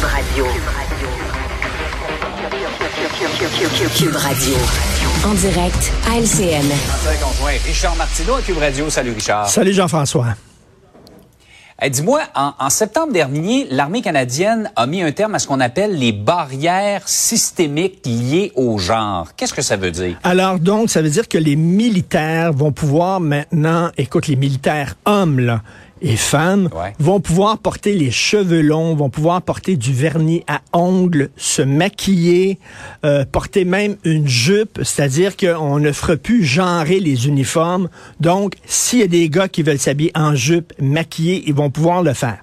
Cube Radio. Cube Radio. En direct à LCN. Richard Martineau à Cube Radio. Salut Richard. Salut Jean-François. Eh, Dis-moi, en, en septembre dernier, l'armée canadienne a mis un terme à ce qu'on appelle les barrières systémiques liées au genre. Qu'est-ce que ça veut dire? Alors donc, ça veut dire que les militaires vont pouvoir maintenant, écoute, les militaires hommes, là, et femmes Ouais. vont pouvoir porter les cheveux longs, vont pouvoir porter du vernis à ongles, se maquiller, euh, porter même une jupe, c'est-à-dire qu'on ne fera plus genrer les uniformes. Donc, s'il y a des gars qui veulent s'habiller en jupe, maquillés, ils vont pouvoir le faire.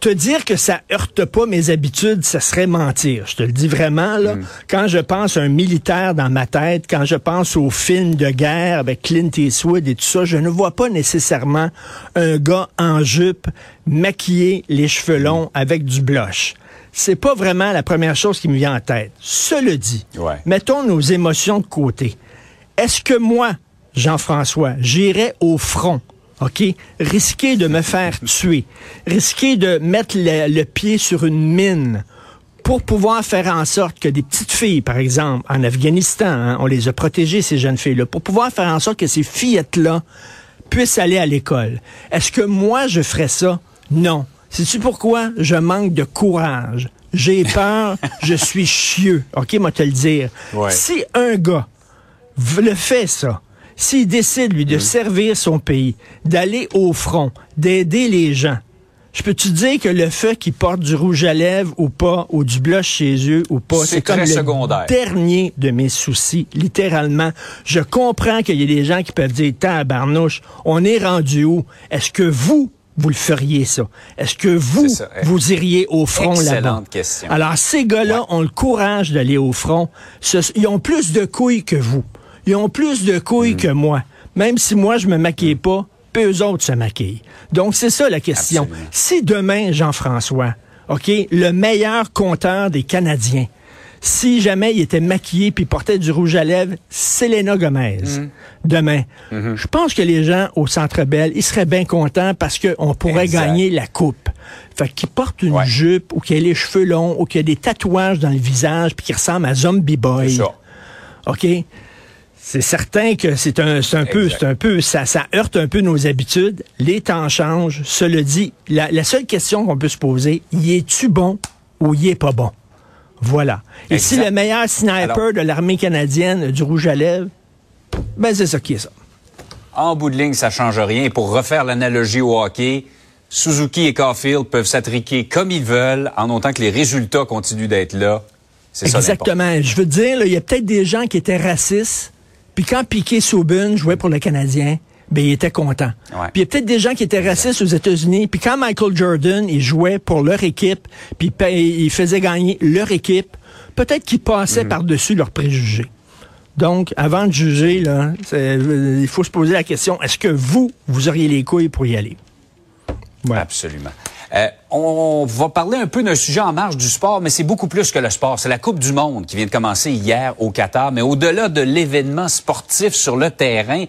Te dire que ça heurte pas mes habitudes, ça serait mentir. Je te le dis vraiment, là. Quand je pense à un militaire dans ma tête, quand je pense aux films de guerre avec Clint Eastwood et tout ça, je ne vois pas nécessairement un gars en jupe, maquillé, les cheveux longs, avec du blush. C'est pas vraiment la première chose qui me vient en tête. Cela dit, Ouais. mettons nos émotions de côté. Est-ce que moi, Jean-François, j'irais au front OK? Risquer de me faire tuer, risquer de mettre le, le pied sur une mine pour pouvoir faire en sorte que des petites filles, par exemple, en Afghanistan, hein, on les a protégées, ces jeunes filles-là, pour pouvoir faire en sorte que ces fillettes-là puissent aller à l'école. Est-ce que moi, je ferais ça? Non. Sais-tu pourquoi? Je manque de courage. J'ai peur, je suis chieux. OK, moi te le dire. Ouais. Si un gars le fait ça, s'il décide, lui, de servir son pays, d'aller au front, d'aider les gens, je peux te dire que le fait qu'il porte du rouge à lèvres ou pas, ou du blush chez eux ou pas, C'est comme très le secondaire. dernier de mes soucis, littéralement. Je comprends qu'il y a des gens qui peuvent dire, tabarnouche, on est rendu où? Est-ce que vous, vous le feriez ça? Est-ce que vous, ça. vous iriez au front là-bas? Excellente question. Alors, ces gars-là Ouais. ont le courage d'aller au front. Ce- ils ont plus de couilles que vous. Ils ont plus de couilles que moi. Même si moi, je me maquille pas, peu eux autres se maquillent. Donc, c'est ça la question. Absolument. Si demain, Jean-François, OK, le meilleur compteur des Canadiens, si jamais il était maquillé puis portait du rouge à lèvres, Selena Gomez, Mm. demain, Mm-hmm. je pense que les gens au Centre Bell, ils seraient bien contents parce qu'on pourrait Exact. gagner la coupe. Fait qu'il porte une Ouais. jupe ou qu'il ait les cheveux longs ou qu'il ait des tatouages dans le visage puis qu'il ressemble à Zombie Boy. C'est ça. OK? C'est certain que c'est un, peu, Exact. c'est un peu, ça, ça heurte un peu nos habitudes. Les temps changent. Cela dit, la, la seule question qu'on peut se poser, y es-tu bon ou y est pas bon? Voilà. Et si le meilleur sniper Alors- de l'armée canadienne du rouge à lèvres, ben c'est ça qui est ça. En bout de ligne, ça change rien. Et Pour refaire l'analogie au hockey, Suzuki et Caulfield peuvent s'attriquer comme ils veulent en autant que les résultats continuent d'être là. C'est ça. Exactement. Je veux dire, il y a peut-être des gens qui étaient racistes, puis quand Piquet Souben jouait pour le Canadien, ben il était content. Ouais. Puis il y a peut-être des gens qui étaient racistes aux États-Unis, puis quand Michael Jordan, il jouait pour leur équipe, puis il faisait gagner leur équipe, peut-être qu'ils passaient Mhm. par-dessus leurs préjugés. Donc, avant de juger, là, il faut se poser la question, est-ce que vous, vous auriez les couilles pour y aller? Voilà. Absolument. Euh, on va parler un peu d'un sujet en marge du sport, mais c'est beaucoup plus que le sport. C'est la Coupe du Monde qui vient de commencer hier au Qatar. Mais au-delà de l'événement sportif sur le terrain,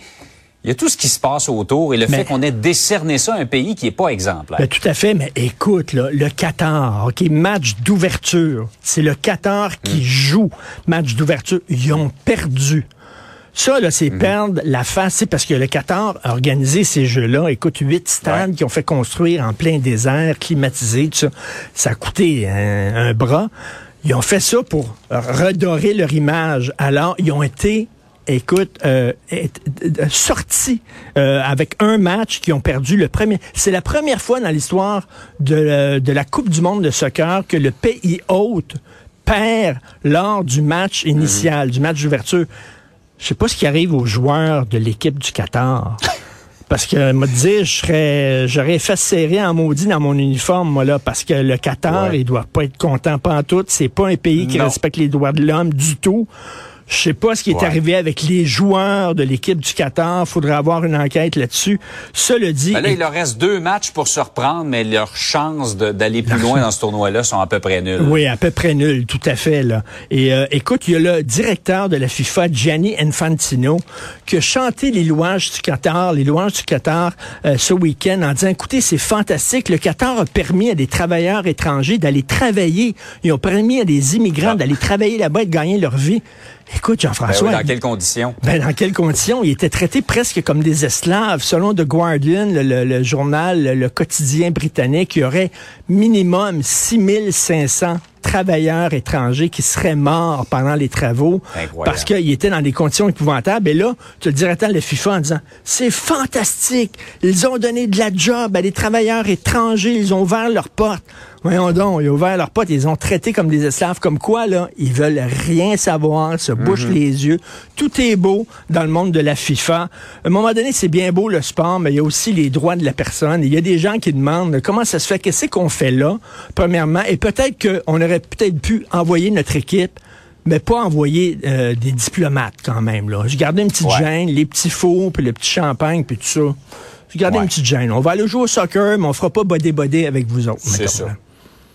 il y a tout ce qui se passe autour et le Mais- fait qu'on ait décerné ça à un pays qui n'est pas exemplaire. Ben, tout à fait, mais écoute, là, le Qatar, OK, match d'ouverture. C'est le Qatar qui joue match d'ouverture. Ils ont perdu. Ça, là, c'est perdre la face, c'est parce que le Qatar a organisé ces jeux-là. Écoute, huit stades Ouais. qui ont fait construire en plein désert, climatisé, tout ça. Ça a coûté un, un bras. Ils ont fait ça pour redorer leur image. Alors, ils ont été écoute, euh, euh, sortis euh, avec un match qui ont perdu le premier. C'est la première fois dans l'histoire de, euh, de la Coupe du monde de soccer que le pays hôte perd lors du match initial, du match d'ouverture. Je sais pas ce qui arrive aux joueurs de l'équipe du Qatar. Parce que, me dire, je serais, j'aurais fait serrer en maudit dans mon uniforme, moi, là, parce que le Qatar, Ouais. il doit pas être content pas en tout. C'est pas un pays qui Non. respecte les droits de l'homme du tout. Je sais pas ce qui est Ouais. arrivé avec les joueurs de l'équipe du Qatar. Faudrait avoir une enquête là-dessus. Cela dit, Ben là, il leur reste deux matchs pour se reprendre, mais leurs chances d'aller plus loin dans ce tournoi-là sont à peu près nulles. Oui, à peu près nul, tout à fait. Là. Et euh, écoute, il y a le directeur de la FIFA, Gianni Infantino, qui a chanté les louanges du Qatar, les louanges du Qatar euh, ce week-end en disant, écoutez, c'est fantastique. Le Qatar a permis à des travailleurs étrangers d'aller travailler. Ils ont permis à des immigrants Ah. d'aller travailler là-bas et de gagner leur vie. Écoute, Ben Jean-François. oui, dans quelles conditions? Ben, dans quelles conditions? Ils étaient traités presque comme des esclaves. Selon The Guardian, le, le- le journal, le, le quotidien britannique, il y aurait minimum 6500 travailleurs étrangers qui seraient morts pendant les travaux Incroyable. parce qu'ils étaient dans des conditions épouvantables. Et là, tu le directeur de la FIFA en disant, c'est fantastique. Ils ont donné de la job à des travailleurs étrangers. Ils ont ouvert leurs portes. Voyons donc, ils ont ouvert leurs portes. Ils les ont traités comme des esclaves. Comme quoi, là, ils veulent rien savoir, se bouchent les yeux. Tout est beau dans le monde de la FIFA. À un moment donné, c'est bien beau le sport, mais il y a aussi les droits de la personne. Il y a des gens qui demandent comment ça se fait, qu'est-ce qu'on fait là, premièrement. Et peut-être qu'on aurait peut-être pu envoyer notre équipe mais pas envoyer euh, des diplomates quand même. Là. J'ai gardé une petite Ouais. gêne, les petits fours, puis le petit champagne, puis tout ça. J'ai gardé Ouais. une petite gêne. On va aller jouer au soccer, mais on fera pas bodé-bodé avec vous autres. C'est ça.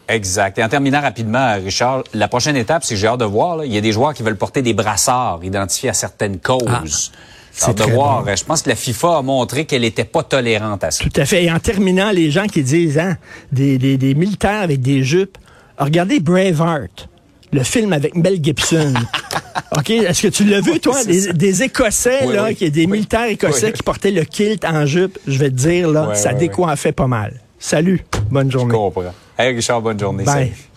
Exact. Et en terminant rapidement, Richard, la prochaine étape, c'est que j'ai hâte de voir. là, il y a des joueurs qui veulent porter des brassards identifiés à certaines causes. c'est J'ai hâte de voir. bon. Je pense que la FIFA a montré qu'elle n'était pas tolérante à ça. Tout à fait. Et en terminant, les gens qui disent, hein, des, des, des militaires avec des jupes, regardez Braveheart, le film avec Mel Gibson. OK? Est-ce que tu l'as vu, toi? c'est Des, des Écossais, Oui, là, oui. qui, des militaires écossais qui portaient le kilt en jupe. Je vais te dire, là, ça décoiffait pas mal. Salut. Bonne Je journée. comprends. Hey Richard, bonne journée. Bye. Salut.